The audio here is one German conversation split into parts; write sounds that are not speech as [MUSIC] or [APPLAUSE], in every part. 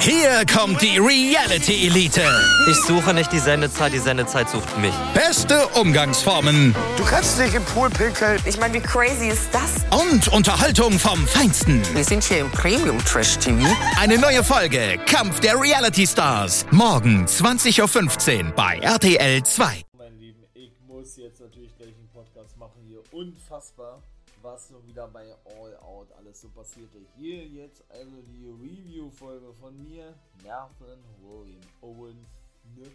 Hier kommt die Reality Elite. Ich suche nicht die Sendezeit, die Sendezeit sucht mich. Beste Umgangsformen Du kannst dich im Pool pinkeln. Ich meine, wie crazy ist das? und Unterhaltung vom Feinsten. Wir sind hier im Premium Trash TV. Eine neue Folge Kampf der Reality Stars. Morgen 20.15 Uhr bei RTL 2. Mein Lieben, ich muss jetzt natürlich gleich einen Podcast machen hier. Unfassbar, was so wieder bei All Out alles so passierte. Hier jetzt also die Review-Folge von mir, Nathan William Owens. Ne?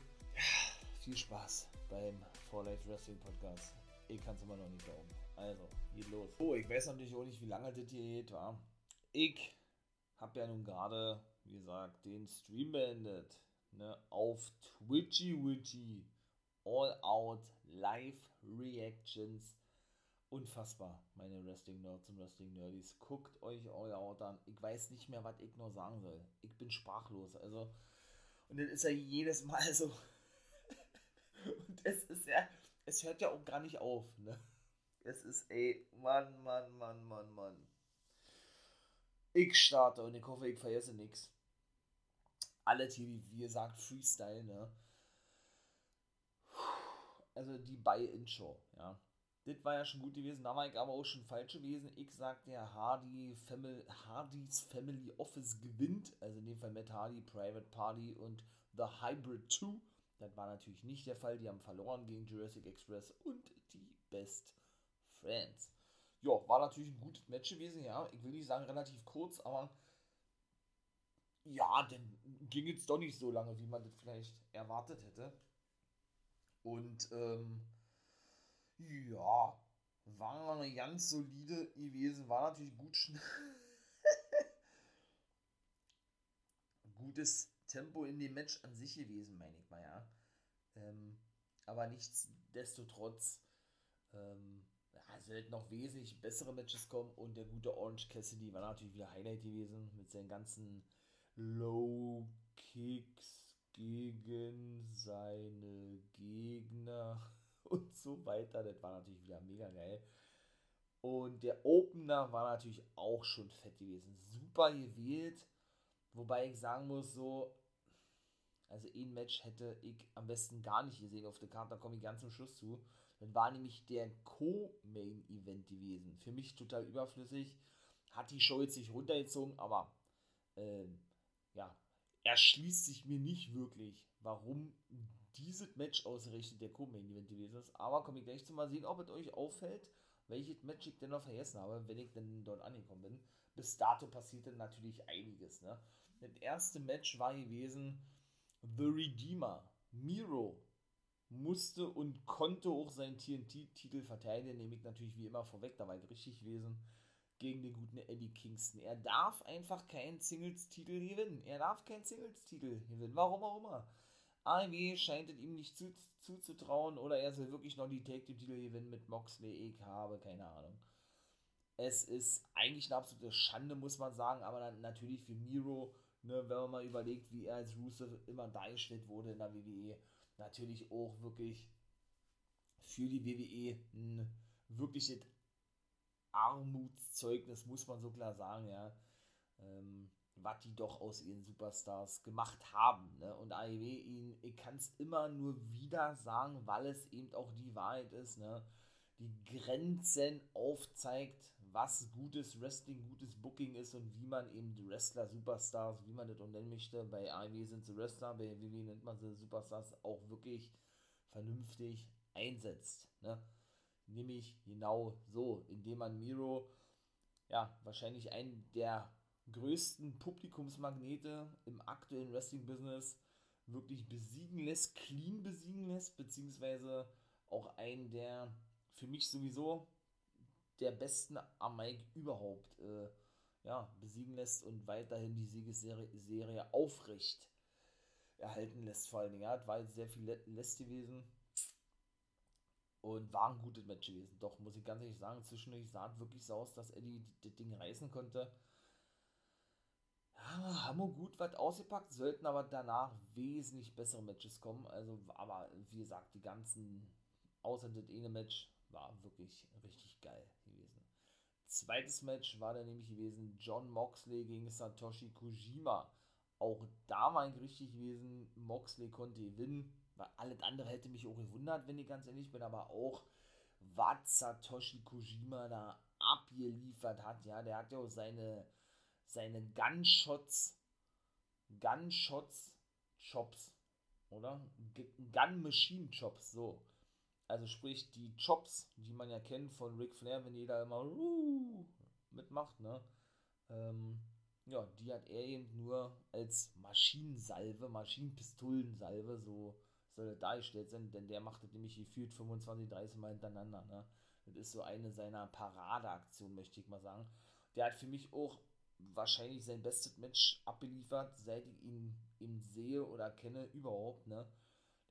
Viel Spaß beim For Life Wrestling Podcast. Ich kann es immer noch nicht glauben. Also, geht los. Oh, ich weiß natürlich auch nicht, wie lange das hier geht, wa? Ich habe ja nun gerade, wie gesagt, den Stream beendet. Ne, auf Twitchy Witchy. All Out Live Reactions. Unfassbar, meine Wrestling Nerds und Wrestling Nerdies. Guckt euch All Out an. Ich weiß nicht mehr, was ich noch sagen soll. Ich bin sprachlos. Also, und das ist ja jedes Mal so. [LAUGHS] und es ist ja, es hört ja auch gar nicht auf, ne? Es ist, ey, Mann, Mann, Mann, Mann, Mann. Ich starte und ich hoffe, ich vergesse nichts. Alles hier, wie gesagt, Freestyle, ne? Also die Buy-In-Show, ja. Das war ja schon gut gewesen, da war ich aber auch schon falsch gewesen. Ich sagte ja, Hardy Family, Hardys Family Office gewinnt, also in dem Fall Matt Hardy, Private Party und The Hybrid 2. Das war natürlich nicht der Fall, die haben verloren gegen Jurassic Express und die Best Friends. Ja, war natürlich ein gutes Match gewesen, ja. Ich will nicht sagen relativ kurz, aber ja, dann ging es doch nicht so lange, wie man das vielleicht erwartet hätte. Und ähm, ja, war eine ganz solide gewesen, war natürlich gut. [LAUGHS] Gutes Tempo in dem Match an sich gewesen, meine ich mal, ja. Ähm, aber nichtsdestotrotz ähm, ja, sollten noch wesentlich bessere Matches kommen und der gute Orange Cassidy war natürlich wieder Highlight gewesen mit seinen ganzen Low Kicks gegen seine Gegner [LAUGHS] und so weiter. Das war natürlich wieder mega geil. Und der Opener war natürlich auch schon fett gewesen. Super gewählt. Wobei ich sagen muss, so, also ein Match hätte ich am besten gar nicht gesehen auf der Karte, da komme ich ganz zum Schluss zu. Dann war nämlich der Co-Main-Event gewesen. Für mich total überflüssig. Hat die Show jetzt nicht runtergezogen, aber ähm, ja, erschließt sich mir nicht wirklich, warum dieses Match ausgerechnet der Co-Main-Event gewesen ist. Aber komme ich gleich zu mal sehen, ob es euch auffällt, welches Match ich denn noch vergessen habe, wenn ich denn dort angekommen bin. Bis dato passierte natürlich einiges. Ne? Das erste Match war gewesen The Redeemer. Miro musste und konnte auch seinen TNT-Titel verteidigen, nämlich natürlich wie immer vorweg, da war ich richtig gewesen, gegen den guten Eddie Kingston. Er darf einfach keinen Singles-Titel gewinnen. Er darf keinen Singles-Titel gewinnen. Warum auch immer. AEW scheint es ihm nicht zu, zuzutrauen oder er soll wirklich noch die Take-Titel gewinnen mit Moxley. Ich habe keine Ahnung. Es ist eigentlich eine absolute Schande, muss man sagen, aber dann natürlich für Miro, ne, wenn man mal überlegt, wie er als Rusev immer dargestellt wurde in der WWE, natürlich auch wirklich für die WWE ein wirkliches Armutszeugnis, muss man so klar sagen, ja. Ähm, was die doch aus ihren Superstars gemacht haben. Ne? Und AEW, ihn, ich kann es immer nur wieder sagen, weil es eben auch die Wahrheit ist, ne? die Grenzen aufzeigt, was gutes Wrestling, gutes Booking ist und wie man eben die Wrestler, Superstars, wie man das auch nennen möchte. Bei AEW sind sie Wrestler, bei WWE nennt man sie Superstars auch wirklich vernünftig einsetzt. Ne? Nämlich genau so, indem man Miro, ja, wahrscheinlich einen der größten Publikumsmagnete im aktuellen Wrestling-Business wirklich besiegen lässt, clean besiegen lässt, beziehungsweise auch einen der für mich sowieso der besten am Mike überhaupt äh, ja, besiegen lässt und weiterhin die Siegesserie Serie aufrecht erhalten lässt. Vor allen Dingen, ja, war jetzt sehr viel Läst gewesen und war ein gutes Match gewesen. Doch, muss ich ganz ehrlich sagen, zwischendurch sah es wirklich so aus, dass Eddie das Ding reißen konnte. Ja, haben wir gut was ausgepackt, sollten aber danach wesentlich bessere Matches kommen. Also, aber wie gesagt, die ganzen, außer das eine Match, war wirklich richtig geil gewesen. Zweites Match war dann nämlich gewesen John Moxley gegen Satoshi Kojima. auch da war ich richtig gewesen. Moxley konnte gewinnen. Weil alles andere hätte mich auch gewundert, wenn ich ganz ehrlich bin, aber auch was Satoshi Kojima da abgeliefert hat, ja, der hat ja auch seine, seine Gunshots, Gunshots, Chops, oder? Gun Machine Chops, so. Also sprich, die Chops, die man ja kennt von Ric Flair, wenn jeder immer uh, mitmacht, ne? Ähm, ja, die hat er eben nur als Maschinensalve, Maschinenpistolensalve, so soll er dargestellt sein, denn der macht das nämlich gefühlt 25, 30 Mal hintereinander. Ne? Das ist so eine seiner Paradeaktionen, möchte ich mal sagen. Der hat für mich auch wahrscheinlich sein bestes Match abgeliefert, seit ich ihn, ihn sehe oder kenne überhaupt. Ne?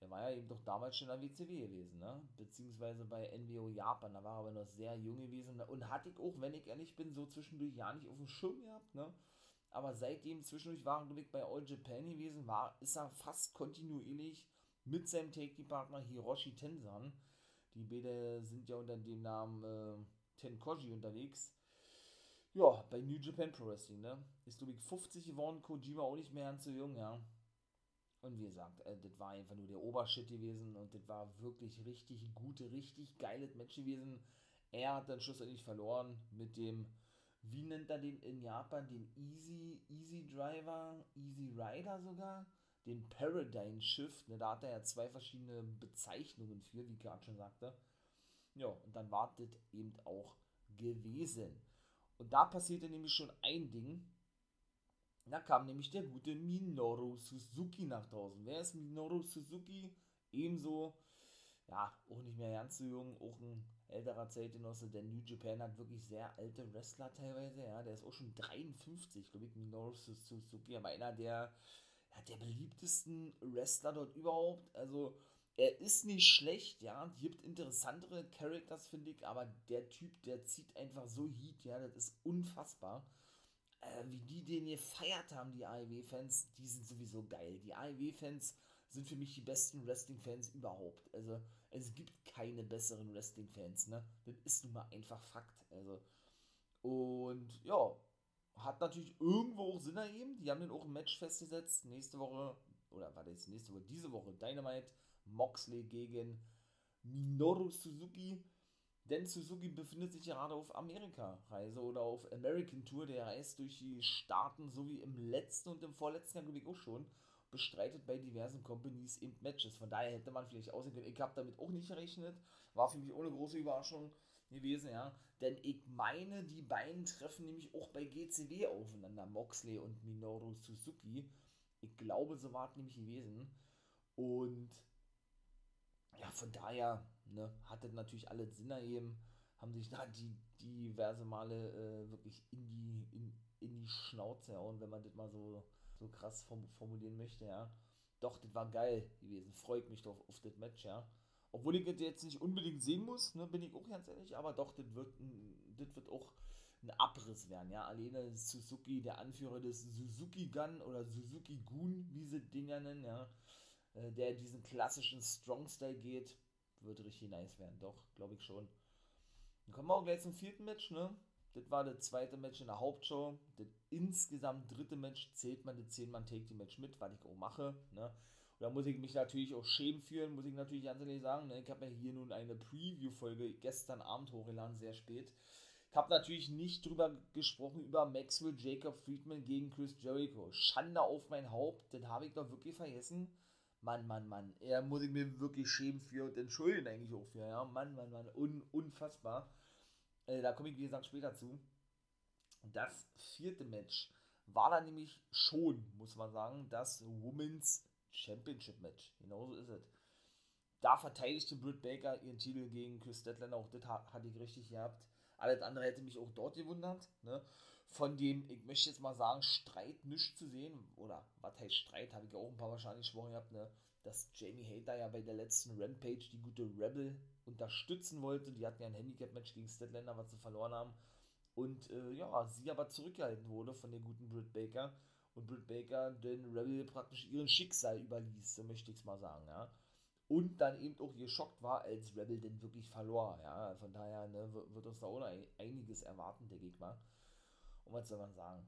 Der war ja eben doch damals schon in der WCW gewesen, ne? beziehungsweise bei NWO Japan, da war er aber noch sehr jung gewesen und hatte ich auch, wenn ich ehrlich bin, so zwischendurch ja nicht auf dem Schirm gehabt, ne? aber seitdem zwischendurch war er bei All Japan gewesen, war, ist er fast kontinuierlich mit seinem Take-Partner Hiroshi Tensan. Die beide sind ja unter dem Namen äh, Tenkoji unterwegs. Ja, bei New Japan Pro Wrestling, ne? Ist, glaube ich, 50 geworden, Kojima auch nicht mehr ganz so jung, ja. Und wie gesagt, äh, das war einfach nur der Obershit gewesen und das war wirklich richtig gute, richtig geiles Match gewesen. Er hat dann schlussendlich verloren mit dem, wie nennt er den in Japan, den Easy, Easy Driver, Easy Rider sogar den Paradigm Shift, ne, da hat er ja zwei verschiedene Bezeichnungen für, wie ich gerade schon sagte. Ja, und dann wartet eben auch gewesen. Und da passierte nämlich schon ein Ding. Da kam nämlich der gute Minoru Suzuki nach draußen. Wer ist Minoru Suzuki? Ebenso, ja, auch nicht mehr ganz so jung, auch ein älterer Zeitgenosse, denn New Japan hat wirklich sehr alte Wrestler teilweise, ja, der ist auch schon 53, glaube ich, Minoru Suzuki, aber einer der ja, der beliebtesten Wrestler dort überhaupt. Also, er ist nicht schlecht, ja, gibt interessantere Characters, finde ich, aber der Typ, der zieht einfach so Heat, ja, das ist unfassbar. Äh, wie die den gefeiert haben, die AEW-Fans, die sind sowieso geil. Die AEW-Fans sind für mich die besten Wrestling-Fans überhaupt. Also, es gibt keine besseren Wrestling-Fans, ne? Das ist nun mal einfach Fakt. Also, und ja, hat natürlich irgendwo auch Sinn ergeben. Die haben dann auch ein Match festgesetzt. Nächste Woche, oder war das nächste Woche, diese Woche Dynamite, Moxley gegen Minoru Suzuki. Denn Suzuki befindet sich gerade auf Amerika-Reise oder auf American Tour. Der reist durch die Staaten, so wie im letzten und im vorletzten Jahr, glaube ich, auch schon. Bestreitet bei diversen Companies eben Matches. Von daher hätte man vielleicht aussehen können. Ich habe damit auch nicht gerechnet. War für mich ohne große Überraschung gewesen, ja. Denn ich meine, die beiden treffen nämlich auch bei GCW aufeinander, Moxley und Minoru Suzuki. Ich glaube, so war es nämlich gewesen. Und ja, von daher ne, hat das natürlich alle Sinn ergeben, haben sich da die diverse Male äh, wirklich in die, in, in die Schnauze hauen, wenn man das mal so, so krass formulieren möchte, ja. Doch, das war geil gewesen. Freut mich doch auf das Match, ja. Obwohl ich das jetzt nicht unbedingt sehen muss, ne, bin ich auch ganz ehrlich, aber doch, das wird, das wird auch ein Abriss werden, ja. Alleine Suzuki, der Anführer des Suzuki Gun oder Suzuki Gun, wie sie den ja nennen, ja, äh, der diesen klassischen Strong Style geht, wird richtig nice werden, doch, glaube ich schon. Dann kommen wir auch gleich zum vierten Match, ne? Das war das zweite Match in der Hauptshow. Das insgesamt dritte Match zählt man das 10-Mann-Take-Team-Match mit, was ich auch mache, ne? da muss ich mich natürlich auch schämen fühlen, muss ich natürlich ganz ehrlich sagen. Ne? Ich habe ja hier nun eine Preview-Folge gestern Abend hochgeladen, sehr spät. Ich habe natürlich nicht drüber gesprochen, über Maxwell Jacob Friedman gegen Chris Jericho. Schande auf mein Haupt, das habe ich doch wirklich vergessen. Mann, Mann, Mann. Er muss ich mir wirklich schämen für und entschuldigen eigentlich auch für. Ja, Mann, Mann, Mann. Un unfassbar. Äh, da komme ich, wie gesagt, später zu. Das vierte Match war dann nämlich schon, muss man sagen, das Women's Championship Match. Genauso ist es. Da verteidigte Britt Baker ihren Titel gegen Chris Statlander. Auch das hatte ich richtig gehabt. Alles andere hätte mich auch dort gewundert. Ne? Von dem, ich möchte jetzt mal sagen, Streit nicht zu sehen. Oder was heißt Streit? Habe ich auch ein paar wahrscheinlich gesprochen gehabt. Ne? Dass Jamie Hater ja bei der letzten Rampage die gute Rebel unterstützen wollte. Die hatten ja ein Handicap-Match gegen Statlander, was sie verloren haben. Und äh, ja, sie aber zurückgehalten wurde von der guten Britt Baker und Britt Baker den Rebel praktisch ihren Schicksal überließ, so möchte ich es mal sagen, ja. Und dann eben auch geschockt war, als Rebel denn wirklich verlor, ja. Von daher ne, wird uns da auch einiges erwarten, der Gegner. Und was soll man sagen?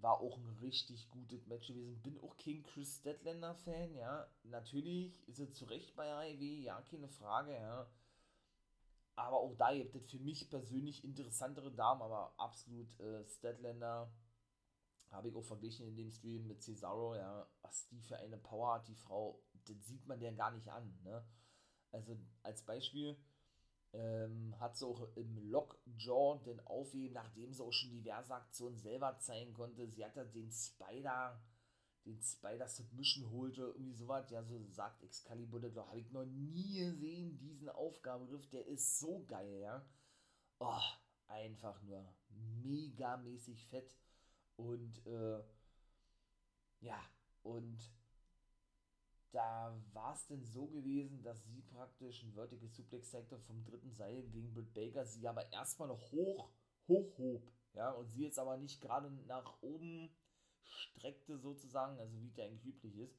war auch ein richtig gutes Match gewesen. Bin auch kein Chris Statlander Fan, ja. Natürlich ist er zu Recht bei AEW, ja, keine Frage, ja. Aber auch da gibt es für mich persönlich interessantere Damen, aber absolut äh, Statlander habe ich auch verglichen in dem Stream mit Cesaro, ja, was die für eine Power hat, die Frau, das sieht man der gar nicht an, ne? Also als Beispiel ähm, hat sie auch im Lockjaw den aufheben, nachdem sie auch schon diverse Aktionen selber zeigen konnte. Sie hat da den Spider, den Spider Submission holte, irgendwie sowas, ja, so sagt Excalibur, das habe ich noch nie gesehen, diesen Aufgabegriff, der ist so geil, ja. Oh, einfach nur megamäßig fett und äh, ja, und da war es denn so gewesen, dass sie praktisch ein Vertical Suplex zeigte vom dritten Seil gegen Britt Baker, sie aber erstmal noch hoch, hoch hob, ja, und sie jetzt aber nicht gerade nach oben streckte sozusagen, also wie der eigentlich üblich ist,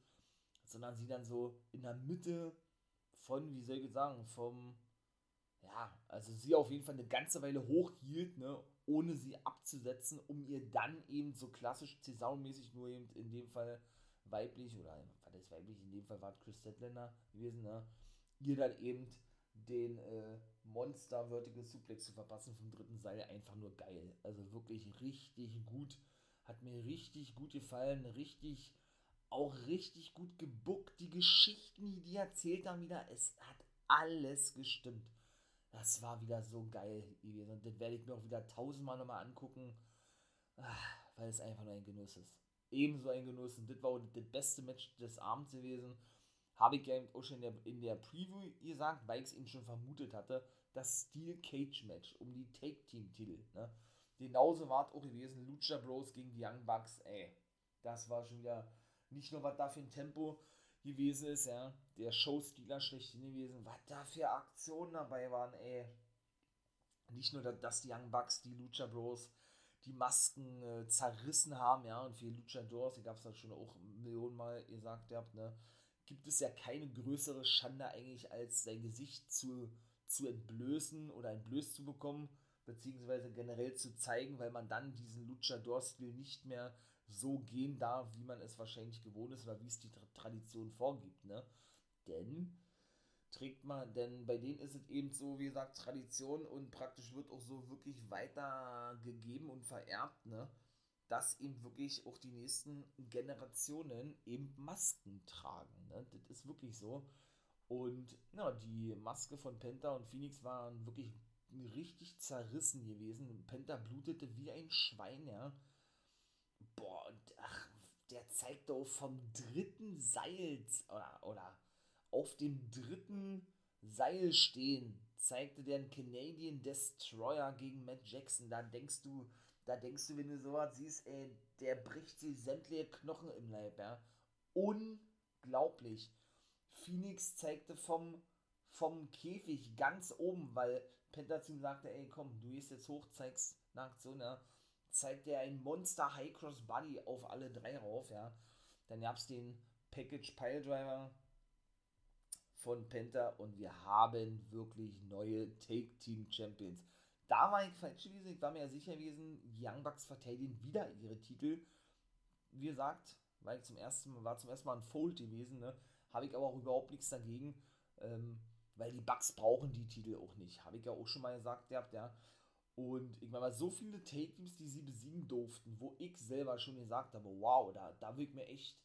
sondern sie dann so in der Mitte von, wie soll ich sagen, vom, ja, also sie auf jeden Fall eine ganze Weile hochhielt, ne, ohne sie abzusetzen, um ihr dann eben so klassisch Cesaro-mäßig nur eben in dem Fall weiblich oder war das weiblich, in dem Fall war Chris Statlander gewesen, ne, ihr dann eben den äh, Monster Vertical Suplex zu verpassen vom dritten Seil einfach nur geil. Also wirklich richtig gut. Hat mir richtig gut gefallen, richtig auch richtig gut gebuckt. Die Geschichten, die die erzählt haben wieder, es hat alles gestimmt. Das war wieder so geil gewesen. Und das werde ich mir auch wieder tausendmal nochmal angucken, ah, weil es einfach nur ein Genuss ist. Ebenso ein Genuss. Und das war das beste Match des Abends gewesen. Habe ich ja auch schon in der, in der Preview gesagt, weil ich es eben schon vermutet hatte. Das Steel Cage Match um die Take Team Titel. Ne? Genauso war es auch gewesen. Lucha Bros gegen die Young Bucks. Ey, das war schon wieder nicht nur was da für ein Tempo gewesen ist, ja, der Showstealer schlechthin gewesen, was da für Aktionen dabei waren, ey. Nicht nur, dass die Young Bucks, die Lucha Bros, die Masken äh, zerrissen haben, ja, und für Luchadors, die gab es ja schon auch Millionen Mal gesagt, habt, ne, gibt es ja keine größere Schande eigentlich, als sein Gesicht zu, zu entblößen oder entblößt zu bekommen, beziehungsweise generell zu zeigen, weil man dann diesen Luchador-Stil nicht mehr so gehen darf, wie man es wahrscheinlich gewohnt ist oder wie es die Tradition vorgibt, ne? Denn trägt man, denn bei denen ist es eben so, wie gesagt, Tradition und praktisch wird auch so wirklich weitergegeben und vererbt, ne? Dass eben wirklich auch die nächsten Generationen eben Masken tragen, ne? Das ist wirklich so. Und ja, die Maske von Penta und Phoenix waren wirklich richtig zerrissen gewesen. Penta blutete wie ein Schwein, ja boah, und ach, der zeigt doch vom dritten Seil oder, oder auf dem dritten Seil stehen, zeigte der Canadian Destroyer gegen Matt Jackson. Da denkst du, da denkst du, wenn du sowas siehst, ey, der bricht sie sämtliche Knochen im Leib, ja. Unglaublich. Phoenix zeigte vom, vom Käfig ganz oben, weil Penta zu ihm sagte, ey, komm, du gehst jetzt hoch, zeigst eine Aktion, ja zeigt er ein Monster High Cross Body auf alle drei rauf, ja. Dann gab es den Package Pile Driver von Penta und wir haben wirklich neue Take Team Champions. Da war ich falsch gewesen, ich war mir ja sicher gewesen, Young Bucks verteidigen wieder ihre Titel. Wie gesagt, war ich zum ersten Mal, war zum ersten Mal ein Fold gewesen, ne? Habe ich aber auch überhaupt nichts dagegen, ähm, weil die Bucks brauchen die Titel auch nicht. Habe ich ja auch schon mal gesagt, ja. Und ich meine, so viele Take-Teams, die sie besiegen durften, wo ich selber schon gesagt habe, wow, da, da würde ich mir echt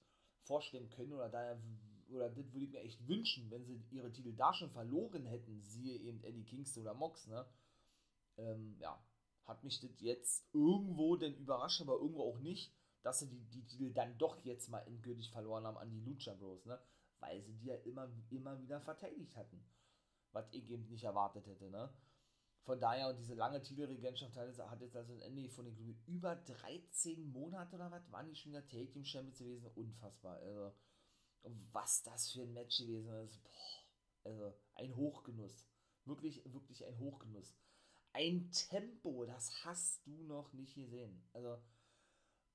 vorstellen können oder da oder das würde ich mir echt wünschen, wenn sie ihre Titel da schon verloren hätten, siehe eben Eddie Kingston oder Mox, ne? Ähm, ja, hat mich das jetzt irgendwo denn überrascht, aber irgendwo auch nicht, dass sie die, die Titel dann doch jetzt mal endgültig verloren haben an die Lucha Bros, ne? Weil sie die ja immer, immer wieder verteidigt hatten. Was ich eben nicht erwartet hätte, ne? Von daher, und diese lange Titelregentschaft hat jetzt, hat jetzt also ein Ende von den über 13 Monate oder was, waren die schon wieder Take Team Champions gewesen. Unfassbar. Also, was das für ein Match gewesen ist. Boah, also, ein Hochgenuss. Wirklich, wirklich ein Hochgenuss. Ein Tempo, das hast du noch nicht gesehen. Also,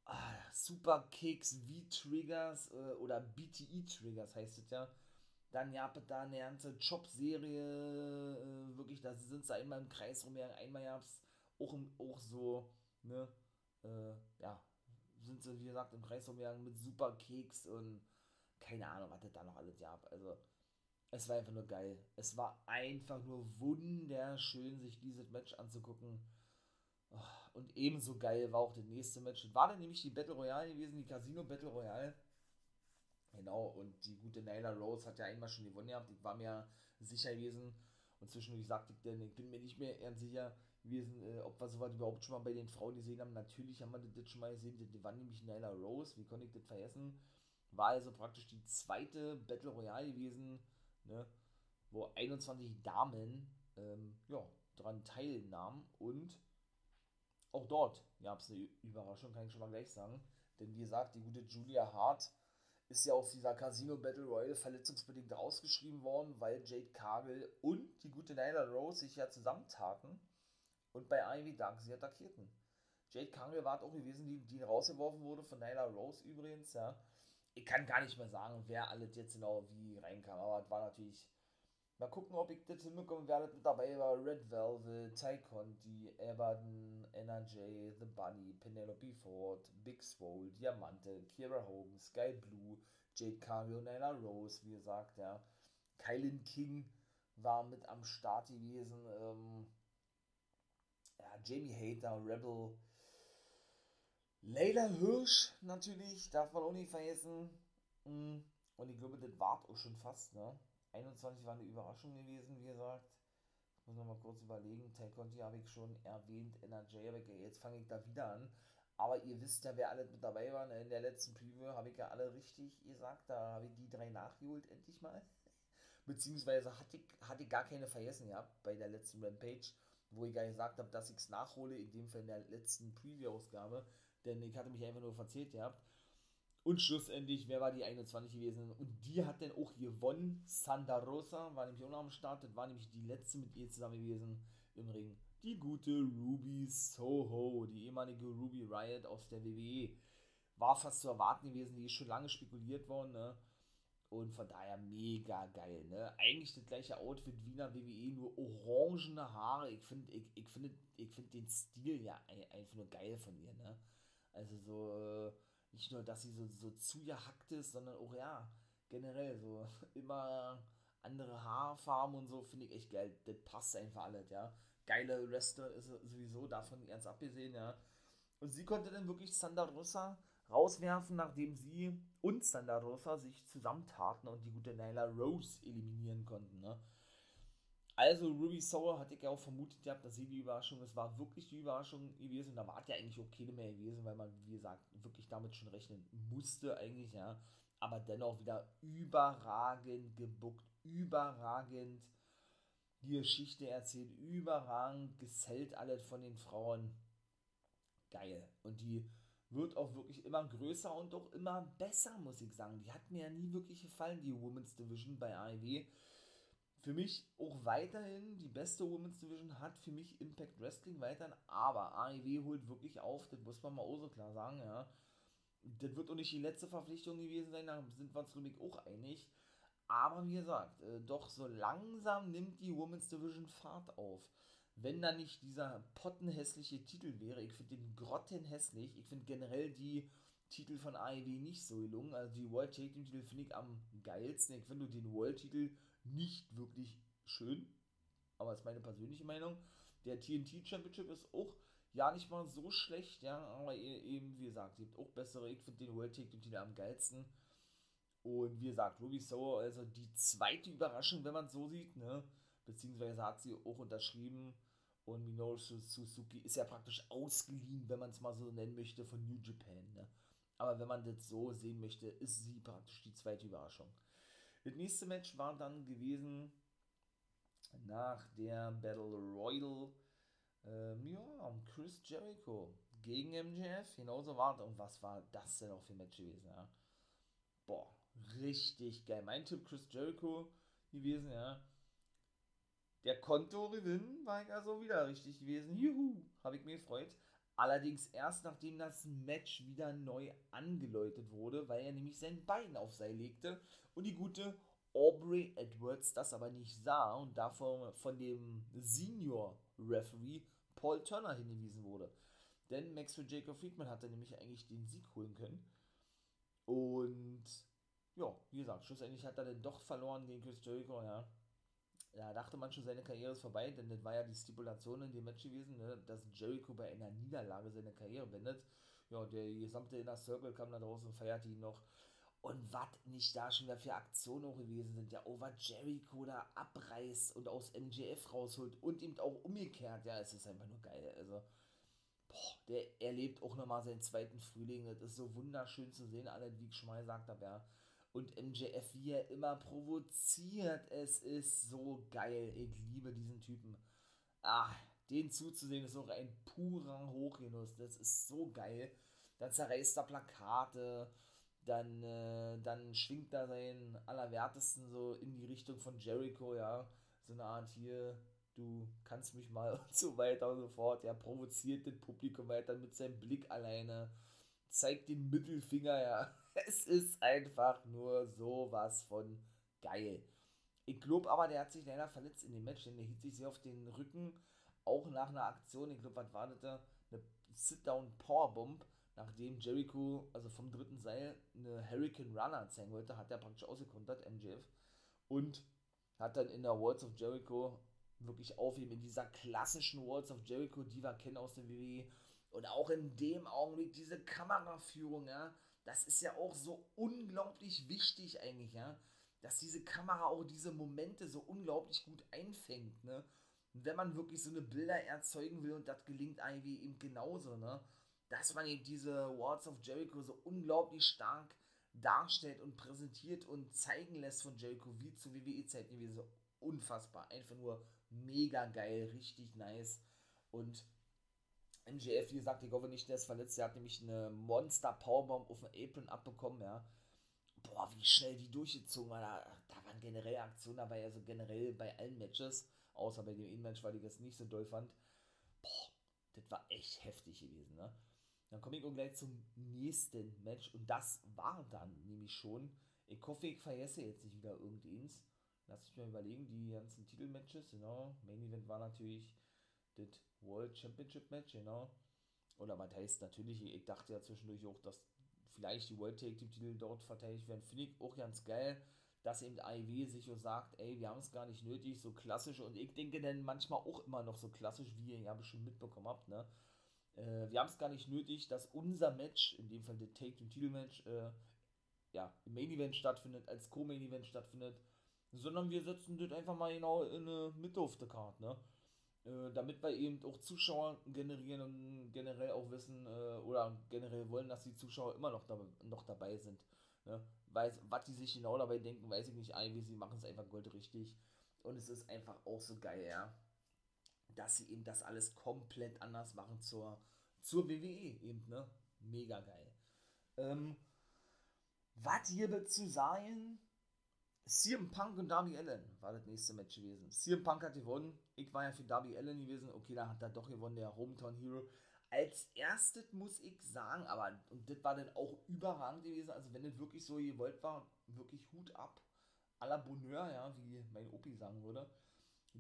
ah, Super Kicks, V-Triggers äh, oder BTE-Triggers heißt es ja dann gab da eine ganze Jobserie, äh, wirklich, da sind sie einmal im Kreis rumgegangen, einmal es auch, auch so, ne, äh, ja, sind sie, wie gesagt, im Kreis rumgegangen mit super Keks und keine Ahnung, was das da noch alles gab. Also, es war einfach nur geil. Es war einfach nur wunderschön, sich dieses Match anzugucken. Oh, und ebenso geil war auch das nächste Match. War dann nämlich die Battle Royale gewesen, die Casino Battle Royale. Genau, und die gute Nyla Rose hat ja einmal schon gewonnen gehabt. Ich war mir sicher gewesen. Und zwischendurch sagte ich dann, ich bin mir nicht mehr ernst sicher gewesen, äh, ob wir sowas überhaupt schon mal bei den Frauen gesehen haben. Natürlich haben wir das schon mal gesehen. Das war nämlich Nyla Rose. Wie konnte ich das vergessen? War also praktisch die zweite Battle Royale gewesen, ne, wo 21 Damen ähm, ja, daran teilnahmen. Und auch dort gab es eine Überraschung, kann ich schon mal gleich sagen. Denn wie gesagt, die gute Julia Hart ist ja aus dieser Casino Battle Royale verletzungsbedingt rausgeschrieben worden, weil Jade Cargill und die gute Nyla Rose sich ja zusammentaten und bei Ivy Dark sie attackierten. Jade Cargill war auch gewesen, die, die rausgeworfen wurde, von Nyla Rose übrigens, ja. Ich kann gar nicht mehr sagen, wer alles jetzt genau wie reinkam, aber es war natürlich. Mal gucken, ob ich das hinbekomme, wer das mit dabei war. Red Velvet, Ty Conti, Everton, NRJ, The Bunny, Penelope Ford, Big Swole, Diamante, Kira Hogan, Sky Blue, Jade Cargill, Nyla Rose, wie gesagt, ja. Kylan King war mit am Start gewesen. Ähm, ja, Jamie Hater, Rebel, Leila Hirsch natürlich, darf man auch nicht vergessen. Mm, und ich glaube, das war auch schon fast, ne? 21 war eine Überraschung gewesen, wie gesagt. Ich muss noch mal kurz überlegen. Tay Conti habe ich schon erwähnt, NRJ, aber jetzt fange ich da wieder an. Aber ihr wisst ja, wer alle mit dabei war. Ne? In der letzten Preview habe ich ja alle richtig gesagt. Da habe ich die drei nachgeholt, endlich mal. [LAUGHS] Beziehungsweise hatte ich, hatte ich gar keine vergessen gehabt bei der letzten Rampage, wo ich gar gesagt habe, dass ich es nachhole, in dem Fall in der letzten Preview-Ausgabe. Denn ich hatte mich einfach nur verzählt gehabt. Und schlussendlich, wer war die 21 gewesen? Und die hat dann auch gewonnen. Santa Rosa war nämlich auch noch am Start. Das war nämlich die letzte mit ihr zusammen gewesen im Ring. Die gute Ruby Soho, die ehemalige Ruby Riot aus der WWE. War fast zu erwarten gewesen, die ist schon lange spekuliert worden, ne? Und von daher mega geil, ne? Eigentlich das gleiche Outfit wie in der WWE, nur orangene Haare. Ich finde ich, ich find, ich find den Stil ja einfach nur geil von ihr, ne? Also so, äh, nicht nur, dass sie so, so zugehackt ist, sondern auch, ja, generell so [LAUGHS] immer andere Haarfarben und so, finde ich echt geil. Das passt einfach alles, ja. Geile Wrestler ist sowieso davon ganz abgesehen, ja. Und sie konnte dann wirklich Santa Rosa rauswerfen, nachdem sie und Santa Rosa sich zusammentaten und die gute Nyla Rose eliminieren konnten, ne. Also Ruby Sour hatte ich ja auch vermutet gehabt, dass sie die Überraschung ist. War wirklich die Überraschung gewesen. Da war ja eigentlich auch keine mehr gewesen, weil man, wie gesagt, wirklich damit schon rechnen musste eigentlich, ja. Aber dennoch wieder überragend gebuckt, überragend die Geschichte erzählt, überragend gesellt alles von den Frauen. Geil. Und die wird auch wirklich immer größer und auch immer besser, muss ich sagen. Die hat mir ja nie wirklich gefallen, die Women's Division bei AEW für mich auch weiterhin die beste Women's Division hat für mich Impact Wrestling weiterhin, aber AEW holt wirklich auf, das muss man mal auch so klar sagen, ja. Das wird auch nicht die letzte Verpflichtung gewesen sein, da sind wir uns, glaube ich, auch einig. Aber wie gesagt, äh, doch so langsam nimmt die Women's Division Fahrt auf. Wenn da nicht dieser pottenhässliche Titel wäre, ich finde den grottenhässlich, ich finde generell die Titel von AEW nicht so gelungen. Also die World Tag Team Titel finde ich am geilsten. Ich finde den World Titel nicht wirklich schön, aber ist meine persönliche Meinung. Der TNT Championship ist auch ja nicht mal so schlecht, ja, aber e-, eben, wie gesagt, gibt auch bessere. Ich finde den World Take Titel am geilsten. Und wie gesagt, Ruby Sour, also die zweite Überraschung, wenn man es so sieht, ne? Beziehungsweise hat sie auch unterschrieben. Und Minoru Suzuki ist ja praktisch ausgeliehen, wenn man es mal so nennen möchte, von New Japan. Ne? Aber wenn man das so sehen möchte, ist sie praktisch die zweite Überraschung. Das nächste Match war dann gewesen nach der Battle Royal. Ähm, ja, Chris Jericho gegen MJF. Genauso war Und was war das denn auch für ein Match gewesen? Ja? Boah, richtig geil. Mein Tipp Chris Jericho gewesen, ja. Der Konto gewinnen war ich also wieder richtig gewesen. Juhu, habe ich mir gefreut. Allerdings erst nachdem das Match wieder neu angeläutet wurde, weil er nämlich sein Bein auf Seil legte und die gute Aubrey Edwards das aber nicht sah und davon von dem Senior Referee Paul Turner hingewiesen wurde. Denn Maxwell Jacob Friedman hatte nämlich eigentlich den Sieg holen können. Und ja, wie gesagt, schlussendlich hat er dann doch verloren gegen Chris Jericho, ja. Da dachte man schon, seine Karriere ist vorbei, denn das war ja die Stipulation in dem Match gewesen, ne, dass Jericho bei einer Niederlage seine Karriere beendet. Ja, der gesamte Inner Circle kam da draußen und feierte ihn noch. Und was nicht da schon wieder für Aktionen auch gewesen sind, ja, over Jericho da abreißt und aus MJF rausholt und eben auch umgekehrt, ja, es ist einfach nur geil. Also, boah, der erlebt auch nochmal seinen zweiten Frühling. Das ist so wunderschön zu sehen, alle, wie ich schon mal gesagt habe, ja. Und MJF, wie er immer provoziert, es ist so geil. Ich liebe diesen Typen. Ah, den zuzusehen ist auch ein purer Hochgenuss. Das ist so geil. Dann zerreißt er Plakate, dann, äh, dann schwingt er seinen Allerwertesten so in die Richtung von Jericho, ja. So eine Art hier, du kannst mich mal [LAUGHS] und so weiter und so fort. Er provoziert das Publikum weiter mit seinem Blick alleine, zeigt den Mittelfinger, ja. Es ist einfach nur sowas von geil. Ich glaube aber, der hat sich leider verletzt in dem Match, denn der hielt sich sehr auf den Rücken, auch nach einer Aktion. Ich glaube, was war das da? Eine Sit-Down Powerbomb nachdem Jericho, also vom dritten Seil, eine Hurricane Runner zeigen wollte, hat er praktisch ausgekontert, MJF. Und hat dann in der Walls of Jericho wirklich aufheben, in dieser klassischen Walls of Jericho, die wir kennen aus der WWE. Und auch in dem Augenblick diese Kameraführung, ja, das ist ja auch so unglaublich wichtig eigentlich, ja, dass diese Kamera auch diese Momente so unglaublich gut einfängt, ne. Und wenn man wirklich so eine Bilder erzeugen will und das gelingt irgendwie eben genauso, ne, dass man eben diese Walls of Jericho so unglaublich stark darstellt und präsentiert und zeigen lässt von Jericho wie zu WWE-Zeiten gewesen. So unfassbar. Einfach nur mega geil, richtig nice. Und MJF, wie gesagt, ich hoffe nicht, der ist verletzt. Der hat nämlich eine Monster Powerbomb auf den Apron abbekommen, ja. Boah, wie schnell die durchgezogen war. Da, da waren generell Aktionen dabei, also generell bei allen Matches, außer bei dem In-Match, weil ich das nicht so doll fand. Boah, das war echt heftig gewesen, ne? Dann komme ich auch gleich zum nächsten Match und das war dann nämlich schon. Ich hoffe, ich vergesse jetzt nicht wieder irgendeins. Lass mich mal überlegen, die ganzen Titelmatches, genau. Main Event war natürlich das World Championship Match, genau. Oder was heißt natürlich, ich dachte ja zwischendurch auch, dass vielleicht die World Take Team Titel dort verteidigt werden. Finde ich auch ganz geil, dass eben AEW sich so sagt, ey, wir haben es gar nicht nötig, so klassisch. Und ich denke dann manchmal auch immer noch so klassisch, wie ihr ja bestimmt mitbekommen habt, ne äh, wir haben es gar nicht nötig, dass unser Match, in dem Fall der Take Team Titel Match, äh, ja, im Main Event stattfindet, als Co-Main Event stattfindet, sondern wir setzen das einfach mal genau in eine Mitte auf der Karte, ne? Äh, damit wir eben auch Zuschauer generieren und generell auch wissen äh, oder generell wollen, dass die Zuschauer immer noch, da, noch dabei sind. Ne? Weiß, was die sich genau dabei denken, weiß ich nicht. Irgendwie, sie machen es einfach goldrichtig. Und es ist einfach auch so geil, ja dass sie eben das alles komplett anders machen zur, zur WWE eben, ne? Mega geil. Ähm, was hier zu sein? CM Punk und Darby Allen war das nächste Match gewesen. CM Punk hat gewonnen. Ich war ja für Darby Allen gewesen. Okay, da hat er doch gewonnen, der Hometown Hero. Als erstes muss ich sagen, aber und das war dann auch überragend gewesen. Also, wenn das wirklich so gewollt war, wirklich Hut ab. à la Bonheur, ja, wie mein Opi sagen würde